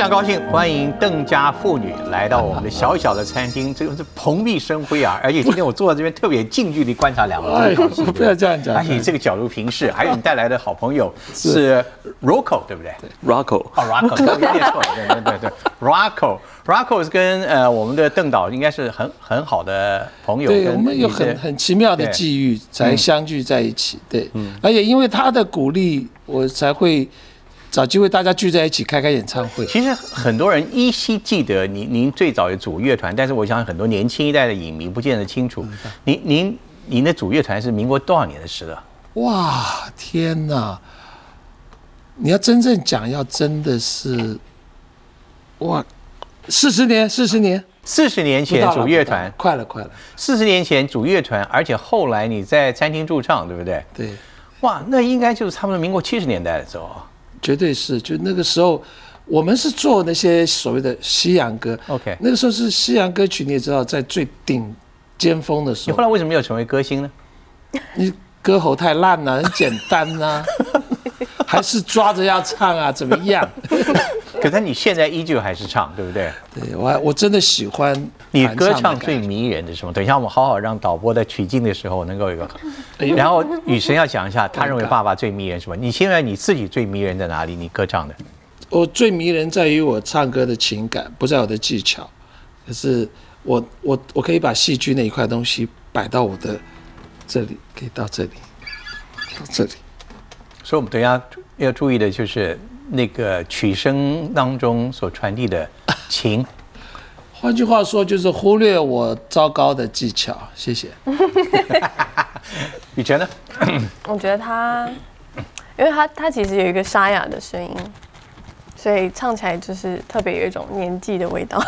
常高兴，欢迎邓家妇女来到我们的小小的餐厅，这个是蓬荜生辉啊！而且今天我坐在这边，特别近距离观察两位，不要这样讲而且这个角度平视，还有你带来的好朋友是。Rocco，对不对？Rocco，哦，Rocco，我念错了，对对对。对，Rocco，Rocco 是跟呃我们的邓导应该是很很好的朋友，对，我们有很很奇妙的际遇才相聚在一起。对，而且因为他的鼓励，我才会找机会大家聚在一起开开演唱会。其实很多人依稀记得您您最早有组乐团，但是我想很多年轻一代的影迷不见得清楚。您您您的主乐团是民国多少年的事了？哇，天哪！你要真正讲，要真的是，哇，四十年，四十年，四十年前不到了组乐团快了，快了。四十年前组乐团，而且后来你在餐厅驻唱，对不对？对，哇，那应该就是差不多民国七十年代的时候。绝对是。就那个时候，我们是做那些所谓的西洋歌。OK 那个时候是西洋歌曲，你也知道，在最顶尖峰的时候你后，来为什么没有成为歌星呢？你歌喉太烂了，很简单呐、还是抓着要唱啊？怎么样？可是你现在依旧还是唱，对不对？对我还我真的喜欢你歌唱最迷人的是什么？等一下我们好好让导播在取景的时候能够有一个，然后雨神要讲一下他认为爸爸最迷人什么？你现在你自己最迷人在哪里？你歌唱的我最迷人在于我唱歌的情感，不在我的技巧。可是我我我可以把戏剧那一块东西摆到我的这里，可以到这里，到这里。所以我们等一下要注意的就是那个曲声当中所传递的情。换句话说，就是忽略我糟糕的技巧。谢谢。雨辰呢？我觉得他，因为他他其实有一个沙哑的声音，所以唱起来就是特别有一种年纪的味道。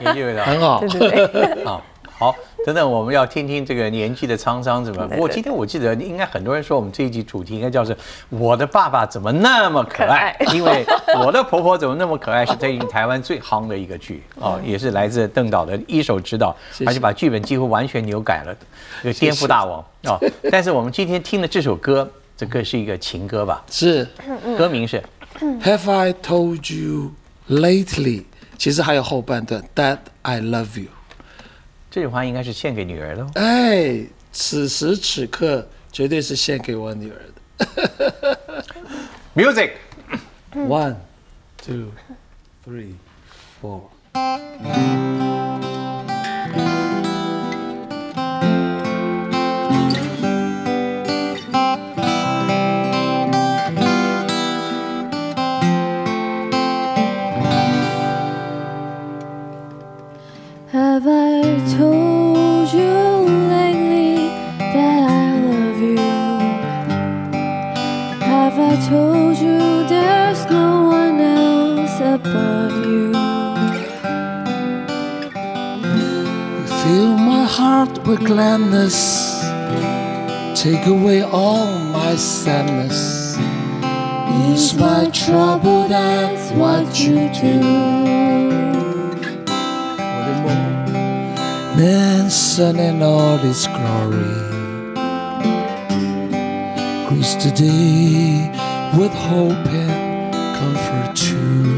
年纪味道很好 对。对对，啊。好，等等，我们要听听这个年纪的沧桑怎么。对不过今天我记得应该很多人说我们这一集主题应该叫是“我的爸爸怎么那么可爱”，可爱 因为我的婆婆怎么那么可爱是最近台湾最夯的一个剧哦，也是来自邓导的一手指导，而且把剧本几乎完全扭改了，这个颠覆大王哦。但是我们今天听的这首歌，这歌是一个情歌吧？是歌名是 Have I told you lately？其实还有后半段 That I love you。这句话应该是献给女儿的哦。哎，此时此刻绝对是献给我女儿的。Music。One, two, three, four. With gladness. Take away all my sadness. Ease my trouble, that's what you do. Then sun in all its glory. Grease the day with hope and comfort too.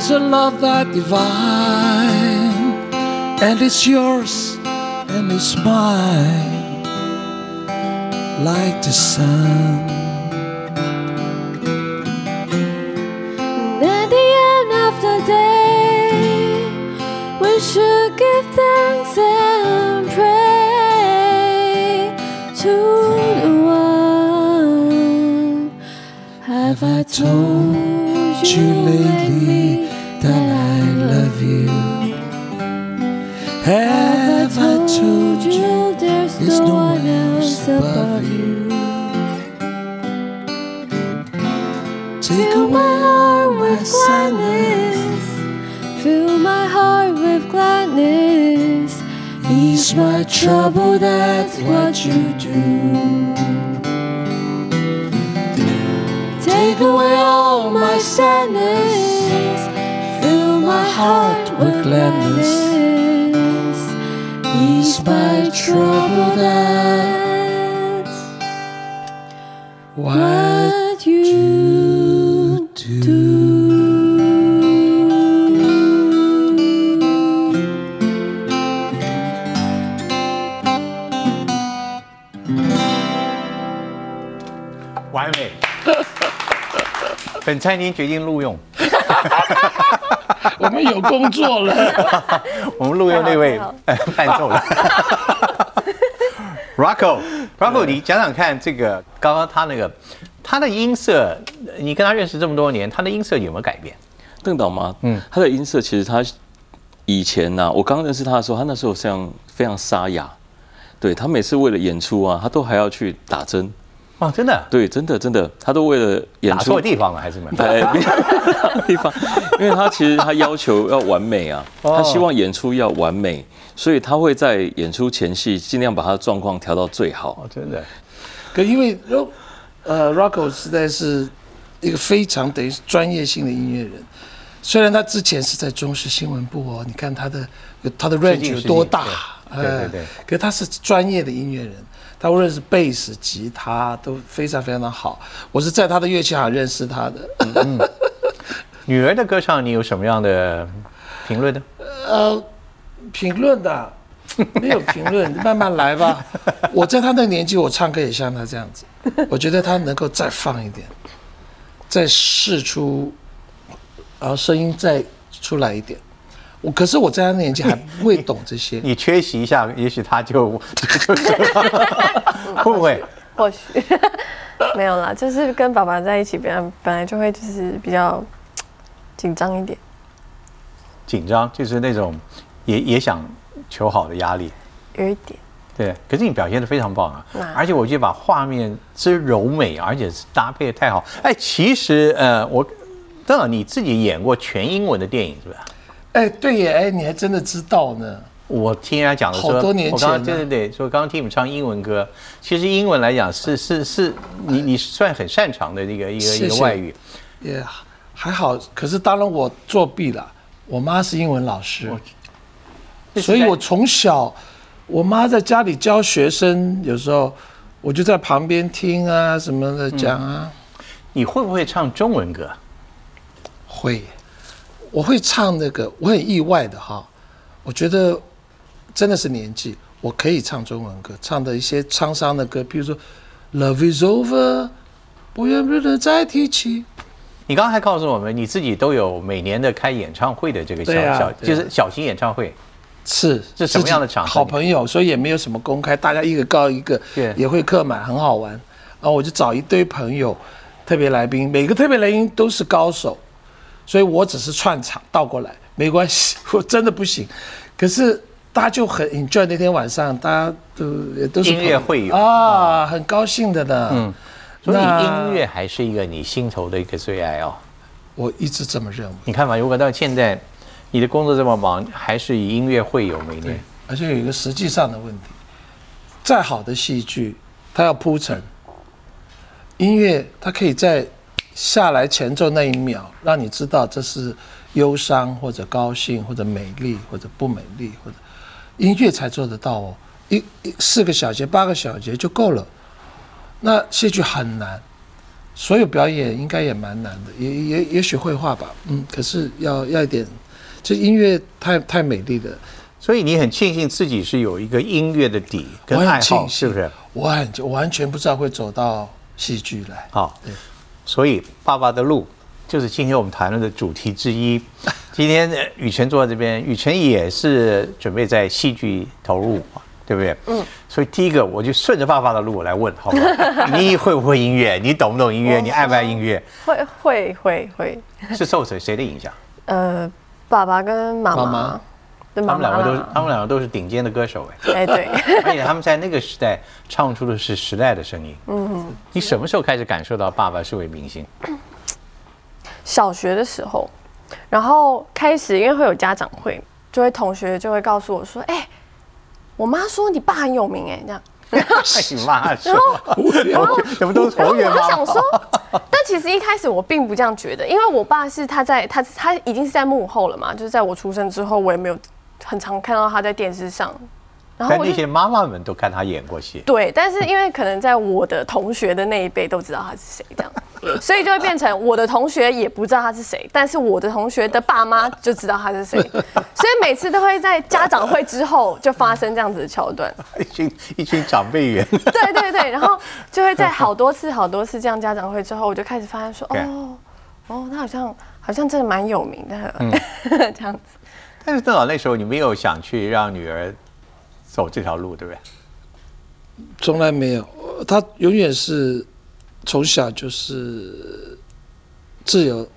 There's a love that divine, and it's yours and it's mine, like the sun. And at the end of the day, we should give thanks and pray to the one. Have I told you lately trouble, that's what you do. Take away all my sadness. Fill my heart with gladness. Ease my trouble that's what 本餐厅决定录用，我们有工作了。我们录用那位伴 奏了。Rocco，Rocco，你讲讲看，这个刚刚他那个他的音色，你跟他认识这么多年，他的音色有没有改变？邓导吗？嗯嗯，他的音色其实他以前呢、我刚认识他的时候，他那时候像非常沙哑，对他每次为了演出啊，他都还要去打针，哦，真的，对，真的真的，他都为了演出打错地方了还是什么？哎，地方，因为他其实他要求要完美啊，哦他希望演出要完美，所以他会在演出前戏尽量把他的状况调到最好。哦，真的，可因为呃，Rocco 实在是一个非常等于是专业性的音乐人。虽然他之前是在中视新闻部哦，你看他的他的是 range 有多大进，对对对对可是他是专业的音乐人，他无论是贝斯、吉他都非常非常的好。我是在他的乐器行认识他的。女儿的歌唱你有什么样的评论呢？呃，评论的啊 没有评论，慢慢来吧。我在他那个年纪，我唱歌也像他这样子。我觉得他能够再放一点，再试出，然后声音再出来一点。我可是我在他年纪还不会懂这些。你缺席一下，也许他就 会不会？或许没有啦，就是跟爸爸在一起，本来本来就会就是比较紧张一点。紧张，就是那种也也想求好的压力。有一点，对，可是你表现的非常棒啊！而且我觉得把画面之柔美，而且是搭配的太好。哎，其实呃，我邓老你自己演过全英文的电影是吧？哎，对耶，哎，你还真的知道呢。我听人家讲的说，好多年我刚刚前呢对对对，说刚刚听你们唱英文歌，其实英文来讲是是是，你你算很擅长的一个一个一个外语。也还好，可是当然我作弊了。我妈是英文老师，所以我从小，我妈在家里教学生，有时候我就在旁边听啊什么的讲啊。你会不会唱中文歌？会，我会唱那个，我很意外的哈，我觉得真的是年纪，我可以唱中文歌，唱的一些沧桑的歌，比如说《Love Is Over》，不愿不能再提起。你刚刚还告诉我们，你自己都有每年的开演唱会的这个小小，啊对啊就是小型演唱会。是是什么样的场合好朋友，所以也没有什么公开，大家一个告一个对，也会客满，很好玩。然后我就找一堆朋友，特别来宾，每个特别来宾都是高手，所以我只是串场倒过来没关系，我真的不行。可是大家就很 enjoy 那天晚上，大家都也都是音乐会友啊，很高兴的呢。嗯，所以音乐还是一个你心头的一个最爱哦。我一直这么认为。你看嘛，如果到现在你的工作这么忙，还是以音乐会友每年。而且有一个实际上的问题，再好的戏剧，它要铺陈，音乐它可以在下来前奏那一秒，让你知道这是忧伤或者高兴或者美丽或者不美丽，或者音乐才做得到哦。一一四个小节、八个小节就够了。那戏剧很难，所有表演应该也蛮难的，也也也许绘画吧，嗯，可是要要一点，这音乐太太美丽了。所以你很庆幸自己是有一个音乐的底跟我很爱好，是不是？我很我完全不知道会走到戏剧来。好，所以爸爸的路就是今天我们谈论的主题之一。今天呃雨辰坐在这边，雨辰也是准备在戏剧投入，对不对？嗯。所以第一个，我就顺着爸爸的路来问，好不好？你会不会音乐？你懂不懂音乐？你爱不爱音乐？会会会会，是受谁谁的影响？呃，爸爸跟妈妈妈妈，他们两个都是，他们两个都是顶尖的歌手哎。哎对，而且他们在那个时代唱出的是时代的声音。嗯，你什么时候开始感受到爸爸是位明星？小学的时候，然后开始因为会有家长会，就会同学就会告诉我说，哎、我妈说你爸很有名哎、这样。哎，你妈说，然后怎么都是然后我就？想说，但其其实一开始我并不这样觉得，因为我爸是他在他他已经是在幕后了嘛，就是在我出生之后，我也没有很常看到他在电视上，然后那些妈妈们都看他演过戏，对，但是因为可能在我的同学的那一辈都知道他是谁，这样，所以就会变成我的同学也不知道他是谁，但是我的同学的爸妈就知道他是谁，所以每次都会在家长会之后就发生这样子的桥段。一群一群长辈员，对对对，然后就会在好多次好多次这样家长会之后，我就开始发现说，哦哦，他好像好像真的蛮有名的，这样子。但是邓老那时候你没有想去让女儿走这条路，对不对？从来没有，呃他永远是从小就是自由、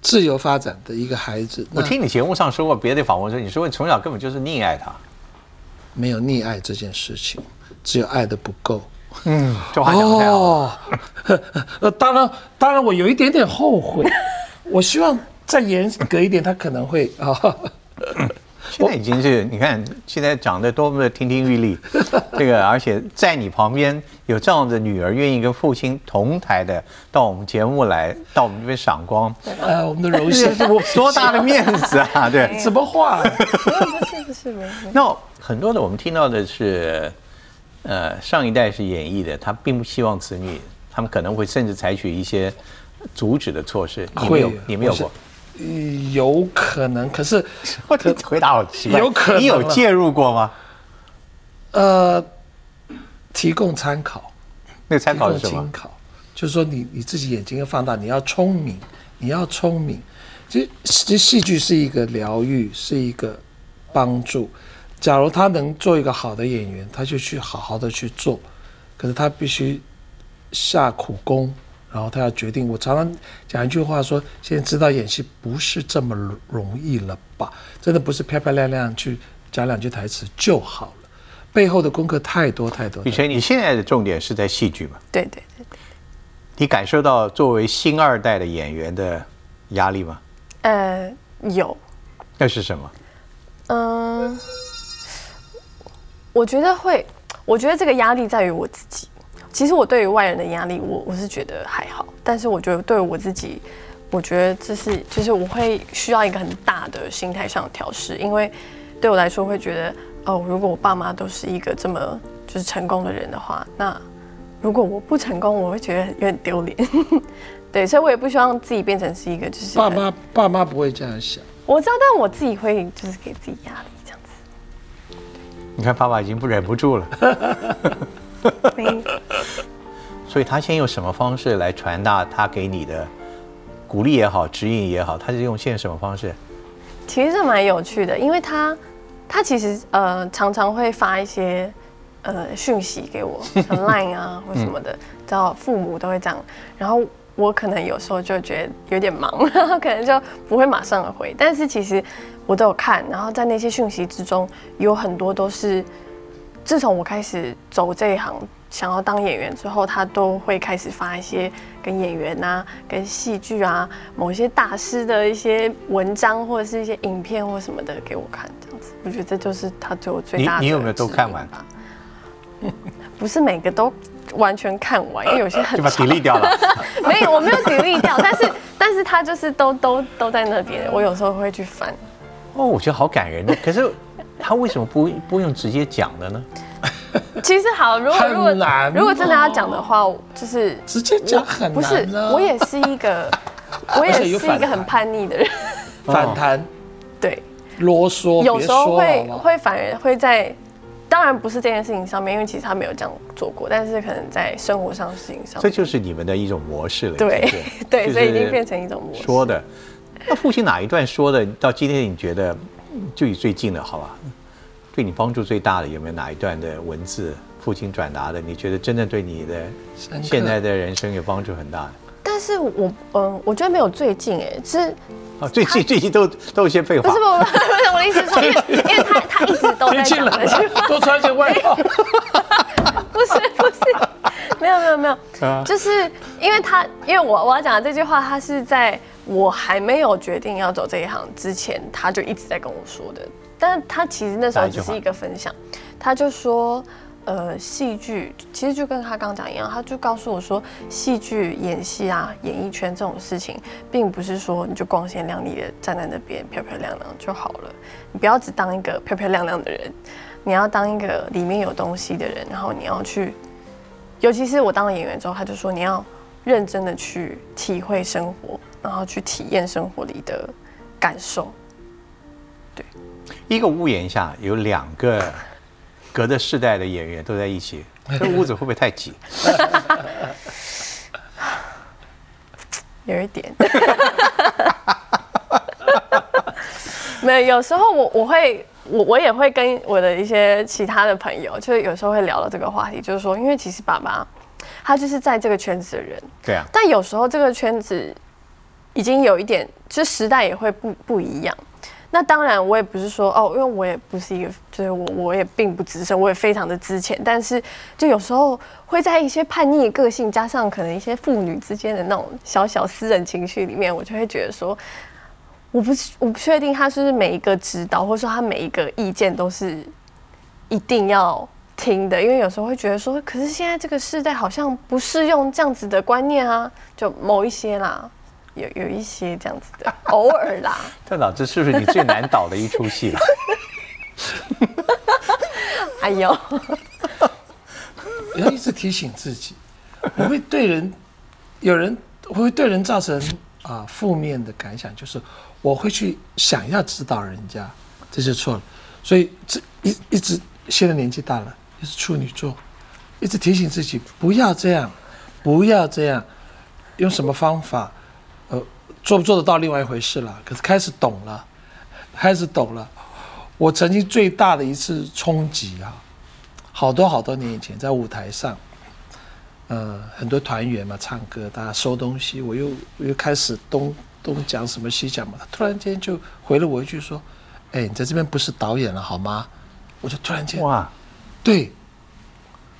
自由发展的一个孩子。我那听你节目上说过，别的访问说，你说你从小根本就是溺爱她，没有溺爱这件事情，只有爱的不够。这话讲得太好了。哦，呃，当然，当然，我有一点点后悔。我希望再严格一点，他可能会啊。现在已经是你看，现在长得多么的亭亭玉立，这个而且在你旁边有这样的女儿，愿意跟父亲同台的到我们节目来，到我们这边赏光，呃，我们的荣幸，多大的面子啊！对，什么话？不是不是不是，那很多的我们听到的是，呃，上一代是演艺的，他并不希望子女，他们可能会甚至采取一些阻止的措施。你没有会，你没有过？有可能，可是 我的回答好奇怪，有可能你有介入过吗？呃，提供参考。那个参考是什么就是说你你自己眼睛要放大，你要聪明，你要聪明。其实其实戏剧是一个疗愈，是一个帮助。假如他能做一个好的演员，他就去好好的去做，可是他必须下苦功，然后他要决定。我常常讲一句话说，现在知道演戏不是这么容易了吧？真的不是漂漂亮亮去讲两句台词就好了，背后的功课太多太多。雨辰，你现在的重点是在戏剧嘛？对对对，你感受到作为新二代的演员的压力吗？呃，有，那是什么？嗯，我觉得会，我觉得这个压力在于我自己。其实我对于外人的压力，我我是觉得还好，但是我觉得对于我自己，我觉得这是就是我会需要一个很大的心态上的调试，因为对我来说会觉得哦，如果我爸妈都是一个这么就是成功的人的话，那如果我不成功，我会觉得有点丢脸。对，所以我也不希望自己变成是一个就是爸妈爸妈不会这样想。我知道，但我自己会就是给自己压力这样子。你看爸爸已经不忍不住了，没 所以他先用什么方式来传达他给你的鼓励也好、指引也好，他是用现什么方式？其实这蛮有趣的，因为他他其实呃常常会发一些呃讯息给我，像 Line 啊或什么的，知道父母都会这样，然后我可能有时候就觉得有点忙，然后可能就不会马上回，但是其实我都有看，然后在那些讯息之中，有很多都是自从我开始走这一行。想要当演员之后，他都会开始发一些跟演员啊、跟戏剧啊、某一些大师的一些文章或者是一些影片或什么的给我看，这样子。我觉得这就是他对我最大的你你有没有都看完吧？不是每个都完全看完，因为有些很 就把长 delete 掉了。没有，我没有 delete 掉，但是但是他就是都都都在那边，我有时候会去翻。哦，我觉得好感人的。可是他为什么不不用直接讲的呢？其实好，如果如果如果真的要讲的话，就是直接讲很难不是我也是一个，我也是一个很叛逆的人，反弹、对，啰嗦，有时候会会反而会在，当然不是这件事情上面，因为其实他没有这样做过，但是可能在生活上的事情上这，就是你们的一种模式了。对对，所以已经变成一种模式。说的。那父亲哪一段说的？到今天你觉得嗯距离最近的，好吧？对你帮助最大的有没有哪一段的文字？父亲转达的，你觉得真的对你的现在的人生有帮助很大的？但是我嗯，我觉得没有最近哎，是啊，最近最近都都有一些废话不是。不是我的意思是说，因为因为他他一直都在天气讲冷多穿件外套。不是不是，没有没有没有，啊就是因为他，因为我我要讲的这句话，他是在我还没有决定要走这一行之前，他就一直在跟我说的。但他其实那时候只是一个分享，他就说，呃，戏剧其实就跟他刚讲一样，他就告诉我说，戏剧、演戏啊，演艺圈这种事情，并不是说你就光鲜亮丽的站在那边漂漂亮亮就好了，你不要只当一个漂漂亮亮的人，你要当一个里面有东西的人，然后你要去，尤其是我当了演员之后，他就说你要认真的去体会生活，然后去体验生活里的感受。一个屋檐下有两个隔着世代的演员都在一起，这屋子会不会太挤？有一点，没有。有时候我我会我我也会跟我的一些其他的朋友，就是有时候会聊到这个话题，就是说，因为其实爸爸他就是在这个圈子的人，对啊，但有时候这个圈子已经有一点，就是时代也会不不一样。那当然，我也不是说哦，因为我也不是一个，就是我我也并不资深，我也非常的资浅，但是就有时候会在一些叛逆个性，加上可能一些父女之间的那种小小私人情绪里面，我就会觉得说，我不是我不确定他是不是每一个指导，或者说他每一个意见都是一定要听的，因为有时候会觉得说，可是现在这个时代好像不适用这样子的观念啊，就某一些啦。有有一些这样子的，偶尔啦。特导，这是不是你最难导的一出戏了？哎呦，要一直提醒自己，我会对人，有人我会对人造成啊负面的感想，就是我会去想要指导人家，这就错了。所以这一一直现在年纪大了，也是处女座，一直提醒自己不要这样，不要这样，用什么方法？呃，做不做得到另外一回事了。可是开始懂了，开始懂了。我曾经最大的一次冲击啊，好多好多年以前，在舞台上，呃，很多团员嘛唱歌，大家收东西，我又我又开始东东讲什么西讲嘛，他突然间就回了我一句说：“哎，你在这边不是导演了好吗？”我就突然间哇，对，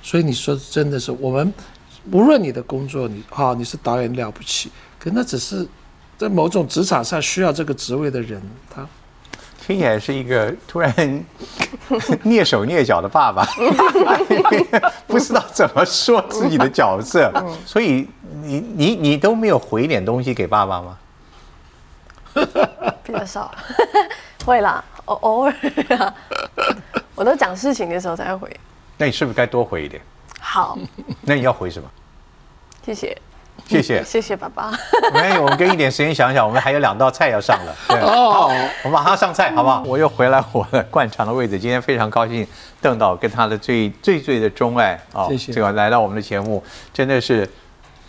所以你说真的是我们，无论你的工作，你啊你是导演了不起，可那只是在某种职场上需要这个职位的人，他听起来是一个突然 蹑手蹑脚的爸爸，不知道怎么说自己的角色，所以你你你都没有回一点东西给爸爸吗？比较少，会啦，偶偶尔啊，我都讲事情的时候才会回。那你是不是该多回一点？好，那你要回什么？谢谢，谢谢。谢谢爸爸。没有，我们给你点时间想想，我们还有两道菜要上了。对，哦好，我马上上菜，好不好？我又回来我的惯常的位置。今天非常高兴，邓导跟他的最最最的钟爱啊，谢谢这个来到我们的节目，真的是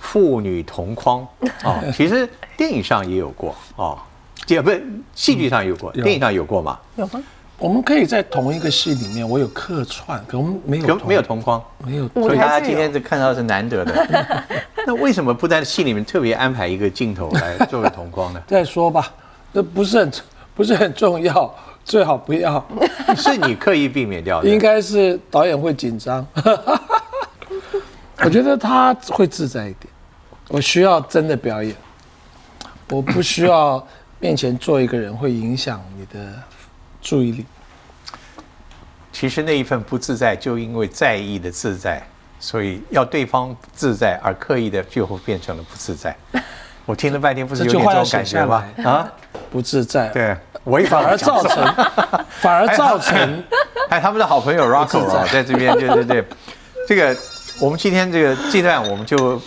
父女同框啊。其实电影上也有过哦，也不是戏剧上有过，有电影上有过吗？有吗？我们可以在同一个戏里面，我有客串，可我们没有同没有同框？没有所以大家今天是看到是难得的。那为什么不在戏里面特别安排一个镜头来作为同框呢？再说吧，这不是很不是很重要，最好不要，是你刻意避免掉的。应该是导演会紧张。我觉得他会自在一点，我需要真的表演，我不需要面前做一个人会影响你的注意力。其实那一份不自在，就因为在意的自在，所以要对方自在而刻意的，最后变成了不自在。我听了半天，不是有点这种感觉吗？啊，不自在，对，我反而造成，反而造成哎他们的好朋友 Rocco 啊，在这边，对对对，这个我们今天这个这段我们就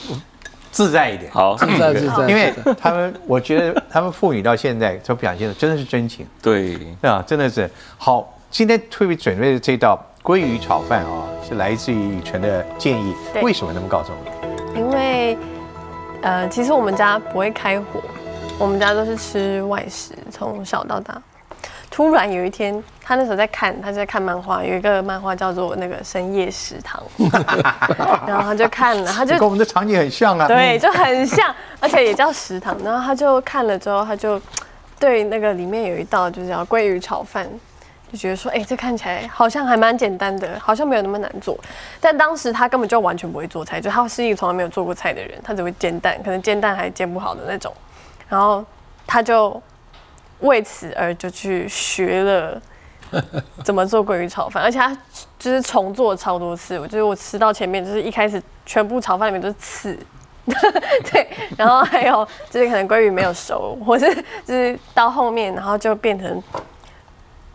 自在一点，好，自在自在，因为他们，我觉得他们父女到现在所表现的真的是真情。对，啊，真的是好。今天特别准备的这道鲑鱼炒饭啊，是来自于雨辰的建议。对为什么那么告诉我们？因为呃，其实我们家不会开火，我们家都是吃外食，从小到大。突然有一天，他那时候在看，他在看漫画，有一个漫画叫做那个《深夜食堂》，然后他就看了，他就跟我们的场景很像啊。对，就很像，而且也叫食堂。然后他就看了之后，他就对那个里面有一道就是叫鲑鱼炒饭，就觉得说，哎、这看起来好像还蛮简单的，好像没有那么难做。但当时他根本就完全不会做菜，就他是一个从来没有做过菜的人，他只会煎蛋，可能煎蛋还煎不好的那种。然后他就为此而就去学了 怎么做鲑鱼炒饭，而且他就是重做超多次。我就是我吃到前面，就是一开始全部炒饭里面都是刺，对，然后还有就是可能鲑鱼没有熟，或是 就是到后面，然后就变成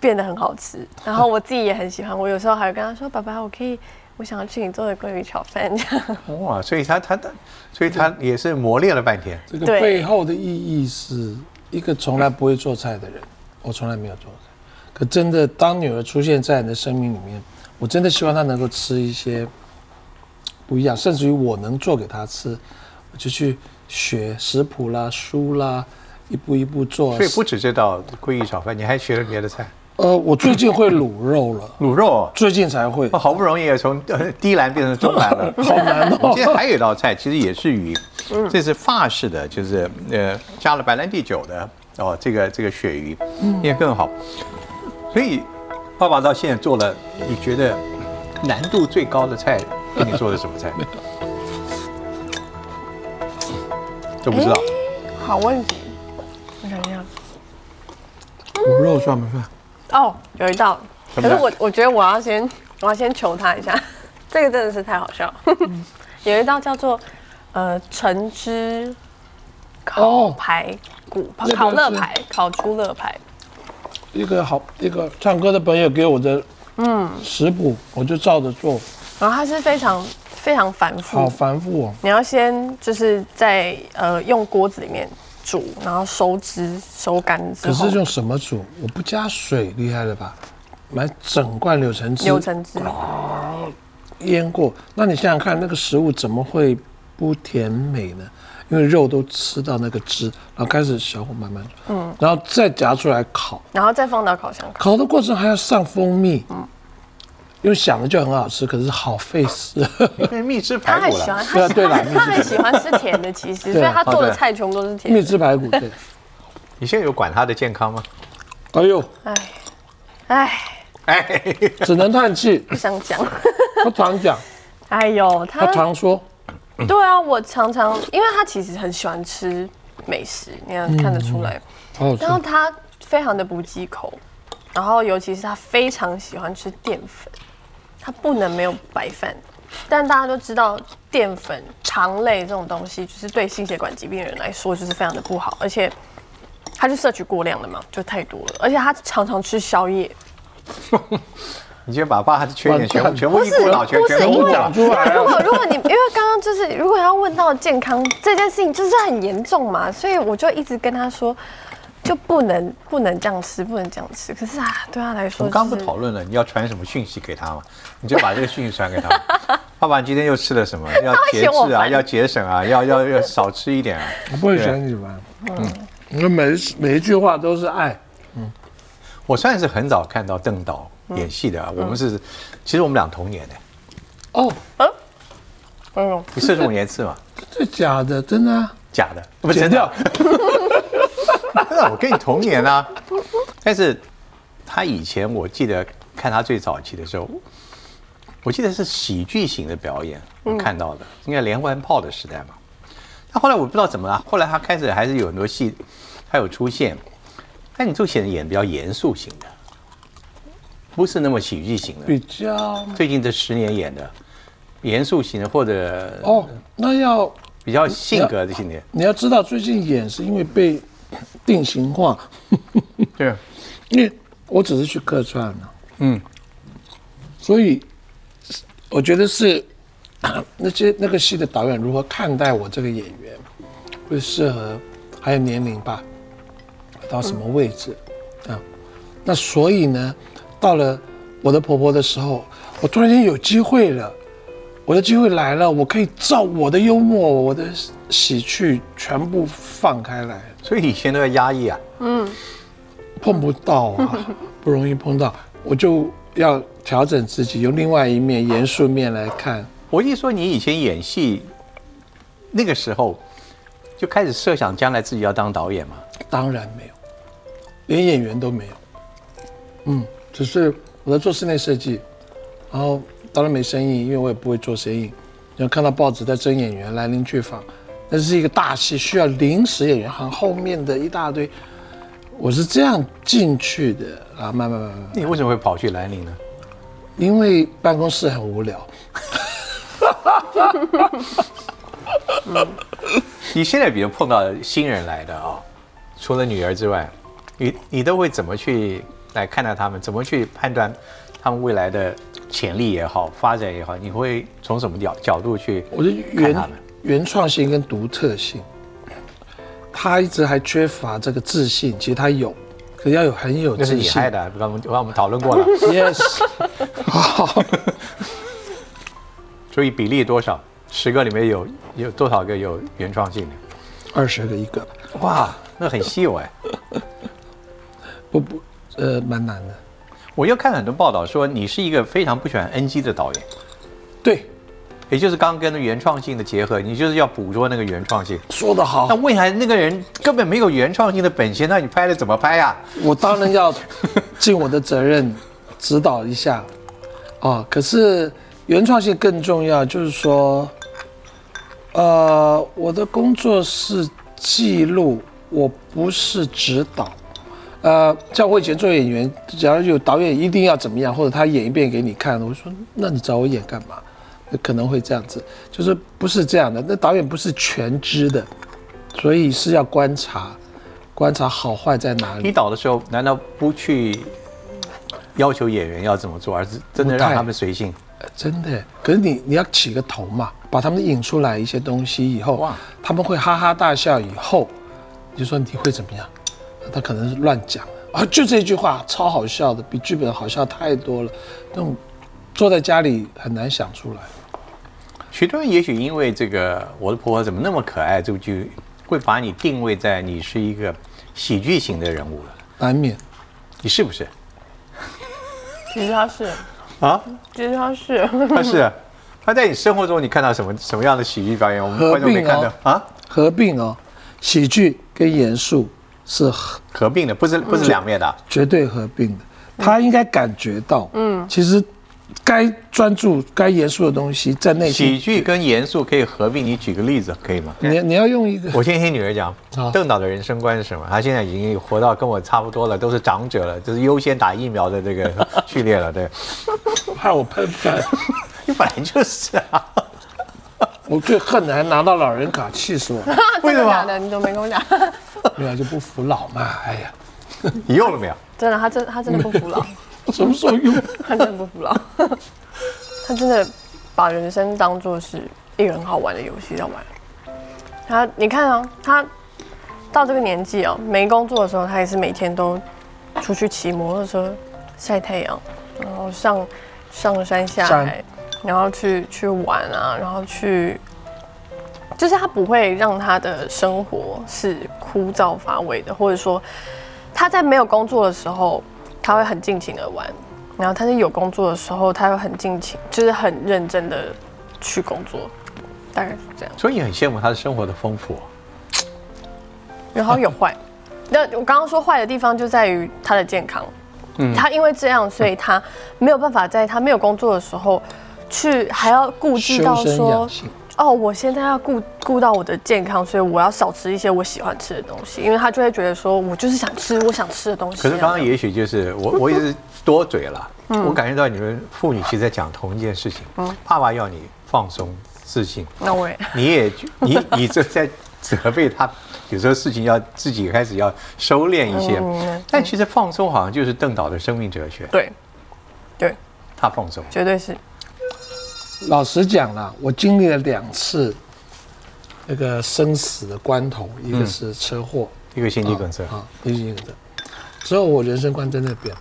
变得很好吃。然后我自己也很喜欢，我有时候还会跟他说：“爸爸，我可以，我想要吃你做的鲑鱼炒饭。”这样哇，所以他他的，所以他也是磨练了半天。这个对背后的意义是一个从来不会做菜的人，我从来没有做菜。可真的，当女儿出现在你的生命里面，我真的希望她能够吃一些不一样，甚至于我能做给她吃，我就去学食谱啦、书啦，一步一步做。所以不止这道鲑鱼炒饭，你还学了别的菜，呃，我最近会卤肉了，卤肉哦。最近才会哦，好不容易也从呃低蓝变成中蓝了。好难哦。今天还有一道菜，其实也是鱼，这是法式的，就是呃加了白兰地酒的哦，这个这个鳕鱼也更好。所以爸爸到现在做了，你觉得难度最高的菜，给你做的什么菜？都不知道。好问题，我想一下。卤肉算不算？哦，有一道，可是我我觉得我要先我要先求他一下，这个真的是太好笑。有一道叫做呃橙汁烤哦排骨、烤乐排、烤猪乐排。一个好一个唱歌的朋友给我的嗯食谱，我就照着做，然后它是非常非常繁复好，繁复哦。你要先就是在呃用锅子里面煮，然后收汁收干之后可是，用什么煮？我不加水，厉害了吧？买整罐柳橙汁，柳橙汁。腌过。那你想想看，那个食物怎么会不甜美呢？因为肉都吃到那个汁，然后开始小火慢慢煮，嗯，然后再夹出来烤。然后再放到烤箱烤。烤的过程还要上蜂蜜，嗯，因为想的就很好吃，可是好费事。因为蜜汁排骨了，他很喜欢，对啊对了他他很喜欢吃甜的，其实，所以他做的菜全部都是甜的蜜。汁排骨，对。你现在有管他的健康吗？哎呦，哎，哎，哎，只能叹气。不想讲。他常讲，哎呦，他他常说，对啊，我常常，因为他其实很喜欢吃美食，你看看得出来。然。后他非常的不忌口，然后尤其是他非常喜欢吃淀粉，他不能没有白饭。但大家都知道，淀粉、糖类这种东西，就是对心血管疾病的人来说，就是非常的不好，而且他就摄取过量的嘛，就太多了。而且他常常吃宵夜，你就把爸的缺点全部全部一股脑全不是因为全部讲讲出来如。果如果你因为刚刚就是如果要问到健康这件事情，就是很严重嘛，所以我就一直跟他说，就不能不能这样吃，不能这样吃。可是啊，对他来说、我们刚刚不就是讨论了，你要传什么讯息给他嘛？你就把这个讯息传给他。爸爸，你今天又吃了什么？要 节制啊，要节省啊，要要要少吃一点啊。我不会嫌你烦。嗯，因为每一每一句话都是爱。嗯我算是很早看到邓导演戏的啊，我们是，其实我们俩同年的，哦，嗯，你四十五年次嘛，这假的，真的啊。假的，不 是剪掉。那我跟你同年啊，但是他以前我记得看他最早期的时候，我记得是喜剧型的表演，我看到的，应该连环炮的时代嘛。他后来我不知道怎么了，后来他开始还是有很多戏，他有出现，但你就显得演比较严肃型的，不是那么喜剧型的。比较最近这十年演的严肃型的，或者哦，那要比较性格的型的，你要知道，最近演是因为被 定型化，对，因为我只是去客串了，嗯，所以我觉得是 那些那个戏的导演如何看待我这个演员，会适合，还有年龄吧，到什么位置啊？那所以呢，到了我的婆婆的时候，我突然间有机会了，我的机会来了，我可以照我的幽默、我的喜剧全部放开来，所以以前都要压抑啊。嗯碰不到啊，不容易碰到，我就要调整自己，用另外一面严肃面来看。我一说你以前演戏，那个时候就开始设想将来自己要当导演吗？当然没有，连演员都没有。嗯，只是我在做室内设计，然后当然没生意，因为我也不会做生意。然后看到报纸在征演员，来临去访，那是一个大戏，需要临时演员，很后面的一大堆。我是这样进去的然后慢慢慢慢，你为什么会跑去兰陵呢？因为办公室很无聊。你现在比如碰到新人来的啊、除了女儿之外，你你都会怎么去来看待他们？怎么去判断他们未来的潜力也好，发展也好？你会从什么角角度去我的看原？原创性跟独特性，他一直还缺乏这个自信，其实他有，可要有很有那是自信。你害的，刚我们刚我们讨论过了。Yes，好，所以比例多少？十个里面有有多少个有原创性的？二十个一个，哇，那很稀有哎。不 不，呃，蛮难的。我又看了很多报道说你是一个非常不喜欢 NG 的导演，对，也就是刚跟原创性的结合，你就是要捕捉那个原创性。说得好那，未来那个人根本没有原创性的本钱，那你拍了怎么拍呀、我当然要尽我的责任指导一下啊。可是原创性更重要，就是说，呃，我的工作是记录，我不是指导。呃，像我以前做演员，假如有导演一定要怎么样，或者他演一遍给你看，我说那你找我演干嘛？可能会这样子，就是不是这样的。那导演不是全知的，所以是要观察，观察好坏在哪里你。导的时候，难道不去要求演员要怎么做，而是真的让他们随性？真的，可是你你要起个头嘛，把他们引出来一些东西以后哇，他们会哈哈大笑，以后你就说你会怎么样？他可能是乱讲啊，就这句话超好笑的，比剧本好笑太多了，那种坐在家里很难想出来。许多人也许因为这个《我的婆婆怎么那么可爱》这部剧，会把你定位在你是一个喜剧型的人物了。难免你是不是其实他是，啊？其实他是，他是啊。他在你生活中，你看到什么什么样的喜剧表演？我们合观众没看到啊？合并哦，喜剧跟严肃是合合并的，不是不是两面的啊。绝对合并的，他应该感觉到，嗯，其实该专注、该严肃的东西在内心喜剧跟严肃可以合并，你举个例子可以吗？你你要用一个我先听女儿讲好，邓导的人生观是什么？他现在已经活到跟我差不多了，都是长者了，就是优先打疫苗的这个 序列了。对，怕我喷饭，你本来就是啊。我最恨的还拿到老人卡，气死我！为什么？你怎么没跟我讲？没有就不服老嘛，哎呀，你用了没有？真的，他真他真的不服老，什么时候用？他真的不服老，他真的把人生当做是一个很好玩的游戏在玩。他，你看啊，他到这个年纪啊，没工作的时候，他也是每天都出去骑摩托车、晒太阳，然后上上山下海，然后去去玩啊，然后去，就是他不会让他的生活是枯燥乏味的，或者说他在没有工作的时候，他会很尽情的玩，然后他在有工作的时候，他会很尽情，就是很认真的去工作，大概是这样。所以你很羡慕他的生活的丰富。有好有坏，那我刚刚说坏的地方就在于他的健康。嗯，他因为这样，所以他没有办法在他没有工作的时候，去还要顾忌到说哦，我现在要顾顾到我的健康，所以我要少吃一些我喜欢吃的东西，因为他就会觉得说我就是想吃我想吃的东西啊。可是刚刚也许就是我，我也是多嘴了。嗯我感觉到你们父女其实在讲同一件事情。嗯爸爸要你放松自信，那我也你也你你这在责备他，有时候事情要自己开始要收敛一些。嗯但其实放松好像就是邓导的生命哲学，对，对，他放松。绝对是。老实讲啦，我经历了两次那个生死的关头，一个是车祸，一个心肌梗塞，啊，一个心肌梗塞，之后我人生观在那变了。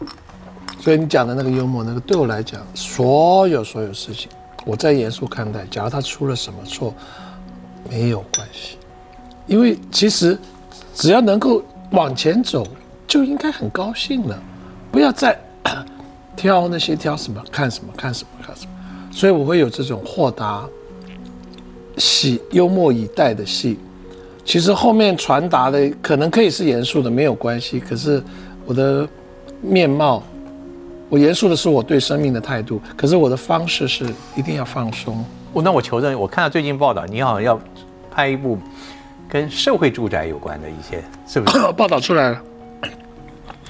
所以你讲的那个幽默，那个对我来讲，所有所有事情，我在严肃看待。假如他出了什么错，没有关系，因为其实只要能够往前走，就应该很高兴了，不要再 挑那些挑什么看什么看什么看什么。所以我会有这种豁达、喜幽默以待的戏。其实后面传达的可能可以是严肃的，没有关系。可是我的面貌，我严肃的是我对生命的态度，可是我的方式是一定要放松。哦，那我求证，我看到最近报道，你好像要拍一部跟社会住宅有关的一些，是不是？报道出来了，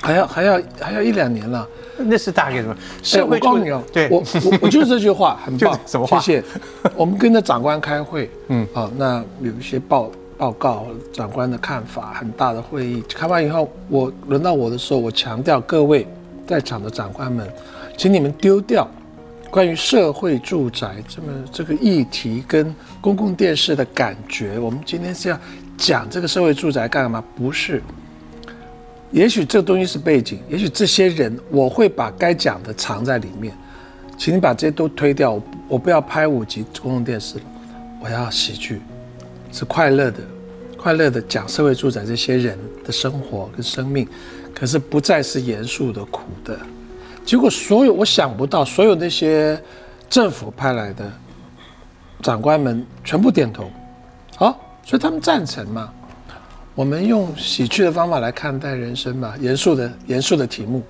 还要还要还要一两年了。那是大概什么？哎社会处我告诉你哦，对，我我我就是这句话，很 棒，什么话谢谢。我们跟着长官开会，嗯，好，那有一些报报告，长官的看法，很大的会议，开完以后，我轮到我的时候，我强调各位在场的长官们，请你们丢掉关于社会住宅这么这个议题跟公共电视的感觉。我们今天是要讲这个社会住宅干嘛？不是。也许这东西是背景，也许这些人我会把该讲的藏在里面，请你把这些都推掉，我不要拍五集公共电视了，我要喜剧，是快乐的，快乐的讲社会住宅这些人的生活跟生命，可是不再是严肃的苦的。结果所有我想不到，所有那些政府派来的长官们全部点头，好，所以他们赞成嘛。我们用喜剧的方法来看待人生吧，严肃的严肃的题目。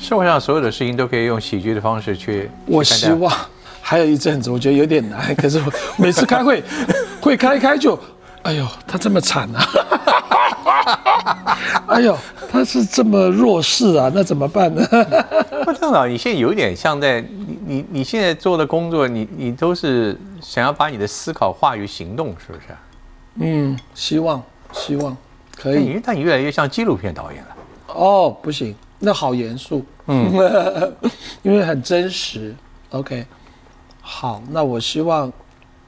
社会上所有的事情都可以用喜剧的方式去。我希望还有一阵子，我觉得有点难。可是我每次开会，会开开就，哎呦，他这么惨啊！哎呦，他是这么弱势啊，那怎么办呢？不正好，你现在有一点像在你你你现在做的工作，你你都是想要把你的思考化于行动，是不是？嗯，希望希望可以。但你越来越像纪录片导演了。哦，不行，那好严肃，嗯，因为很真实。OK，好，那我希望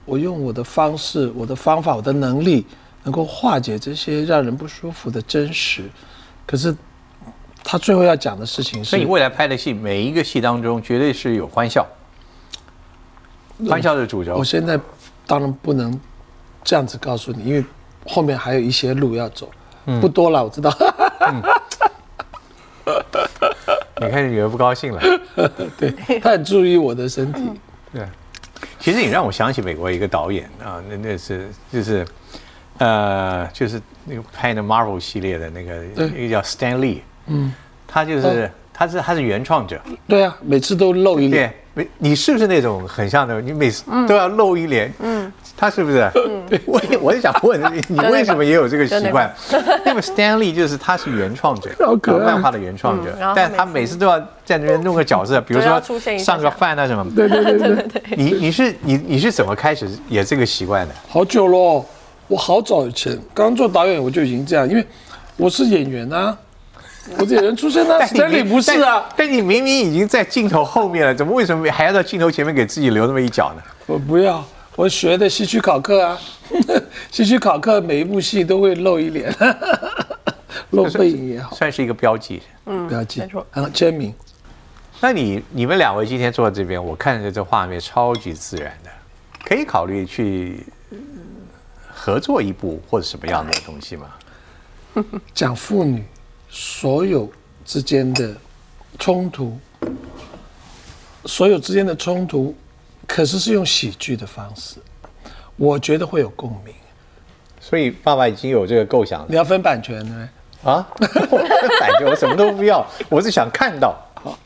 我用我的方式、我的方法、我的能力，能够化解这些让人不舒服的真实。可是他最后要讲的事情是所以你，未来拍的戏，每一个戏当中绝对是有欢笑，欢笑的主角我。现在当然不能这样子告诉你，因为后面还有一些路要走，不多了，我知道。你看女儿不高兴了。对她很注意我的身体。对，其实你让我想起美国一个导演啊，那那是就是，呃，就是那个拍的 Marvel 系列的那个，一个叫 Stan Lee，嗯，他就是、哦。他是他是原创者，对啊，每次都露一脸。对，没你是不是那种很像的？你每次都要露一脸，嗯，他是不是？嗯，我也我也想问 你，为什么也有这个习惯？那么 Stanley 就是他是原创者，漫画的原创者但他每次都要在那边弄个角色，比如说上个饭啊什么。对对对对对。你你是你你是怎么开始也这个习惯的？好久咯，我好早以前刚做导演我就已经这样，因为我是演员啊，我是人出身啊但你，Stanley 不是啊，但但你明明已经在镜头后面了，怎么为什么还要到镜头前面给自己留那么一脚呢？我不要，我学的戏曲考课啊，戏曲考课每一部戏都会露一脸，露背影也好，算是一个标记。嗯，标记没错，然后签名。那你你们两位今天坐在这边，我看着这画面超级自然的，可以考虑去呃合作一部或者什么样的东西吗？讲妇女所有之间的冲突，所有之间的冲突，可是是用喜剧的方式，我觉得会有共鸣。所以爸爸已经有这个构想了你要分版权对不啊！我感觉我什么都不要，我是想看到，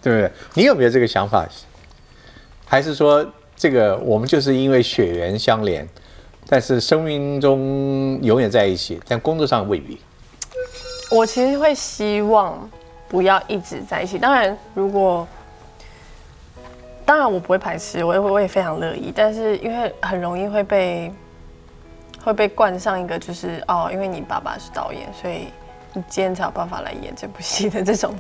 对不对？你有没有这个想法？还是说这个我们就是因为血缘相连，但是生命中永远在一起，但工作上未必。我其实会希望不要一直在一起。当然，如果当然我不会排斥，我也会我也非常乐意。但是因为很容易会被会被冠上一个就是哦，因为你爸爸是导演，所以你今天才有办法来演这部戏的这种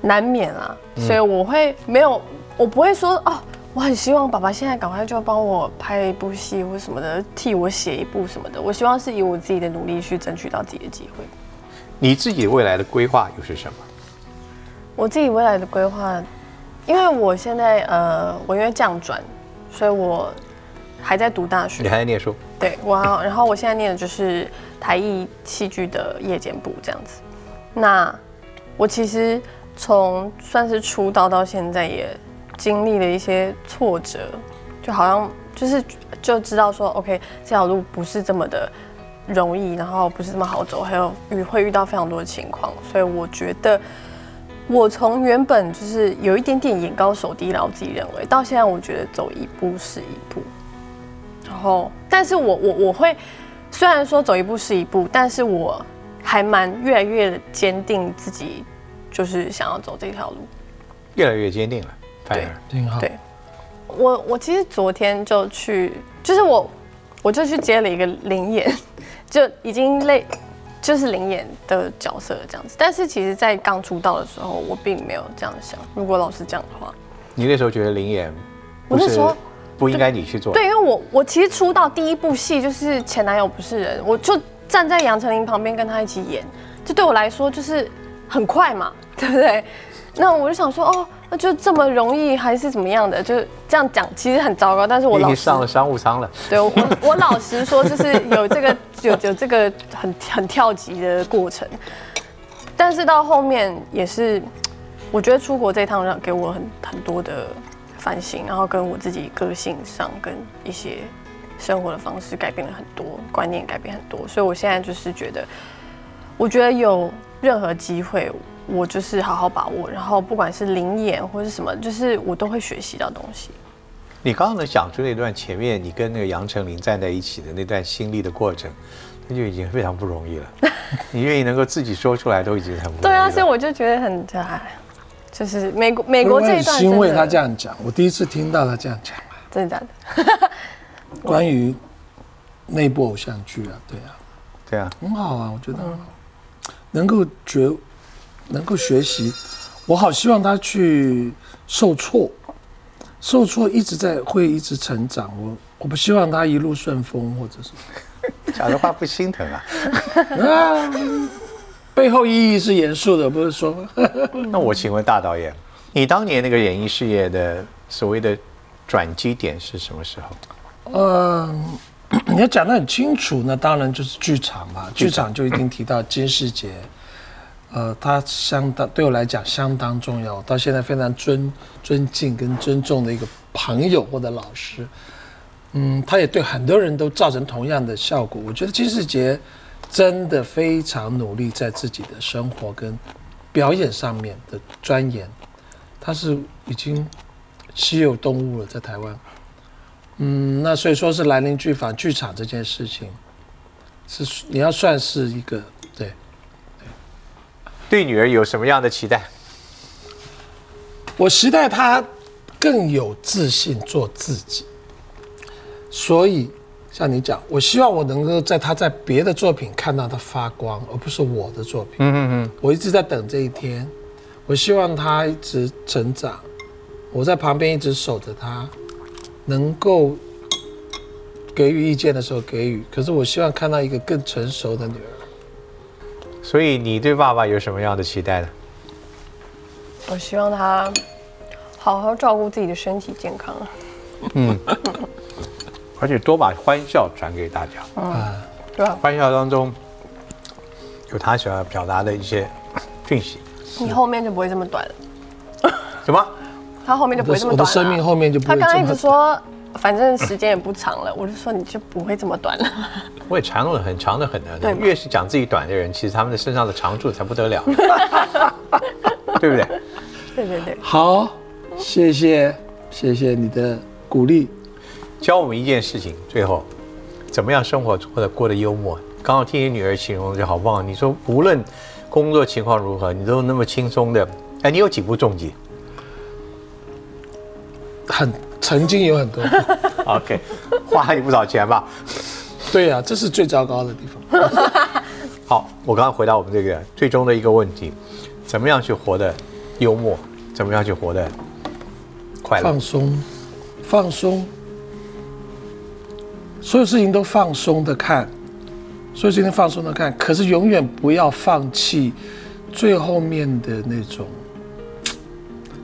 难免啊。所以我会没有，我不会说哦。我很希望爸爸现在赶快就帮我拍一部戏或什么的，替我写一部什么的。我希望是以我自己的努力去争取到自己的机会。你自己未来的规划又是什么？我自己未来的规划，因为我现在呃，我因为降转，所以我还在读大学你学。还在念书？对，我好然后我现在念的就是台艺戏剧的夜间部这样子。那我其实从算是出道到现在，也经历了一些挫折，就好像就是就知道说，OK，这条路不是这么的容易，然后不是这么好走，还有遇会遇到非常多的情况，所以我觉得。我从原本就是有一点点眼高手低了，我自己认为，到现在我觉得走一步是一步。然后，但是我我我会，虽然说走一步是一步，但是我还蛮越来越坚定自己就是想要走这条路。越来越坚定了，反而挺好。对我我其实昨天就去，就是我我就去接了一个灵演，就已经累，就是灵演的角色这样子。但是其实，在刚出道的时候，我并没有这样想。如果老师这样的话，你那时候觉得灵演我那时候不应该你去做，对，因为我我其实出道第一部戏就是前男友不是人，我就站在杨丞琳旁边跟他一起演，这对我来说就是很快嘛，对不对？那我就想说，哦，那就这么容易还是怎么样的？就是这样讲，其实很糟糕。但是我老经上了商务舱了。对我我老实说，就是有这个有有这个很很跳级的过程，但是到后面也是，我觉得出国这一趟让给我很很多的反省，然后跟我自己个性上跟一些生活的方式改变了很多，观念改变很多，所以我现在就是觉得，我觉得有任何机会。我就是好好把握，然后不管是灵演或是什么，就是我都会学习到东西。你刚刚能讲出那段前面你跟那个杨丞琳站在一起的那段心历的过程，那就已经非常不容易了。你愿意能够自己说出来，都已经很不容易了。对啊，所以我就觉得很哎，就是美国美国这一段我很欣慰他这样讲，我第一次听到他这样讲啊，真的假的？关于那部偶像剧啊，对啊，对啊，很好啊，我觉得能够觉能够学习，我好希望他去受挫，受挫一直在会一直成长，我我不希望他一路顺风或者是 讲的话不心疼啊。啊，背后意义是严肃的，不是说 那我请问大导演，你当年那个演艺事业的所谓的转机点是什么时候？嗯，你要讲得很清楚，那当然就是剧场嘛。剧场就一定提到金世杰，呃，他相当对我来讲相当重要，到现在非常尊尊敬跟尊重的一个朋友或者老师。嗯，他也对很多人都造成同样的效果。我觉得金世杰真的非常努力在自己的生活跟表演上面的钻研，他是已经稀有动物了，在台湾。嗯，那所以说是兰陵剧坊剧场这件事情，是你要算是一个对。对女儿有什么样的期待？我期待她更有自信做自己，所以像你讲，我希望我能够在她在别的作品看到她发光，而不是我的作品。嗯嗯嗯，我一直在等这一天，我希望她一直成长，我在旁边一直守着她，能够给予意见的时候给予。可是我希望看到一个更成熟的女儿。所以你对爸爸有什么样的期待呢？我希望他好好照顾自己的身体健康。嗯而且多把欢笑传给大家，嗯对吧？欢笑当中有他想要表达的一些讯息。你后面就不会这么短了，什么？他后面就不我的我的会这么短了。生命后面就不他刚刚一会这么直说，反正时间也不长了，我就说你就不会这么短了。我也长了很长的很的对，越是讲自己短的人，其实他们的身上的长处才不得了，对不对？对对对，好，谢谢谢谢你的鼓励。教我们一件事情，最后怎么样生活过得过得幽默。刚刚听你女儿形容就好棒，你说无论工作情况如何，你都那么轻松的。哎，你有几部重疾很曾经有很多？OK，花了你不少钱吧？对呀、这是最糟糕的地方。好，我刚刚回答我们这个最终的一个问题：怎么样去活得幽默？怎么样去活得快乐放？松，放松，所有事情都放松的看，所有事情放松的看，可是永远不要放弃最后面的那种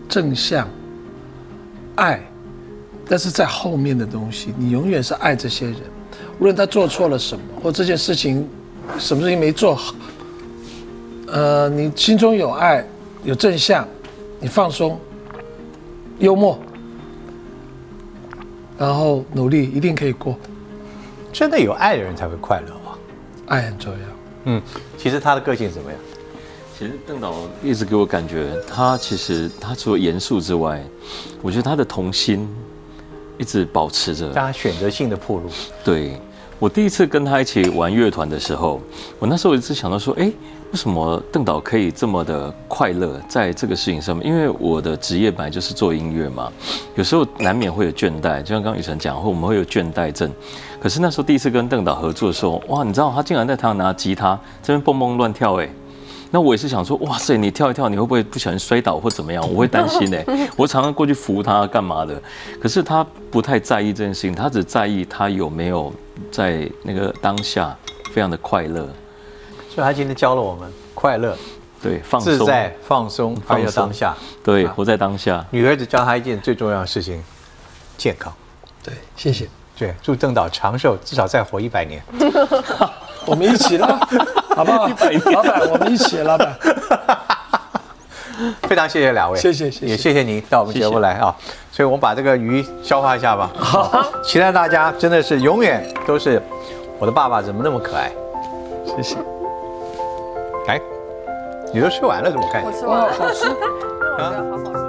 正向爱，但是在后面的东西，你永远是爱这些人，无论他做错了什么，或这件事情什么事情没做好，呃，你心中有爱，有正向，你放松，幽默，然后努力，一定可以过。真的有爱的人才会快乐啊！爱很重要。嗯，其实他的个性怎么样？其实邓导一直给我感觉，他其实他除了严肃之外，我觉得他的童心一直保持着。让他选择性的铺路。对，我第一次跟他一起玩乐团的时候，我那时候一直想到说，哎，为什么邓导可以这么的快乐在这个事情上面？因为我的职业本来就是做音乐嘛，有时候难免会有倦怠，就像刚刚雨辰讲，或我们会有倦怠症。可是那时候第一次跟邓导合作的时候，哇，你知道他竟然在台上拿吉他这边蹦蹦乱跳，哎。那我也是想说，哇塞，你跳一跳，你会不会不小心摔倒或怎么样？我会担心呢。我常常过去扶他干嘛的，可是他不太在意这件事情，他只在意他有没有在那个当下非常的快乐。所以他今天教了我们快乐、对，放松、自在、放松，还有当下。对，活在当下。女儿子教他一件最重要的事情：健康。对，谢谢。对，祝邓导长寿，至少再活一百年。我们一起了，好不好？老板，我们一起，老板。非常谢谢两位，谢谢谢谢也谢谢您到我们节目来啊。所以我们把这个鱼消化一下吧。好，期待大家真的是永远都是我的爸爸，怎么那么可爱？谢谢。哎，你都吃完了，怎么看？我吃完了，好吃，我觉得好好吃。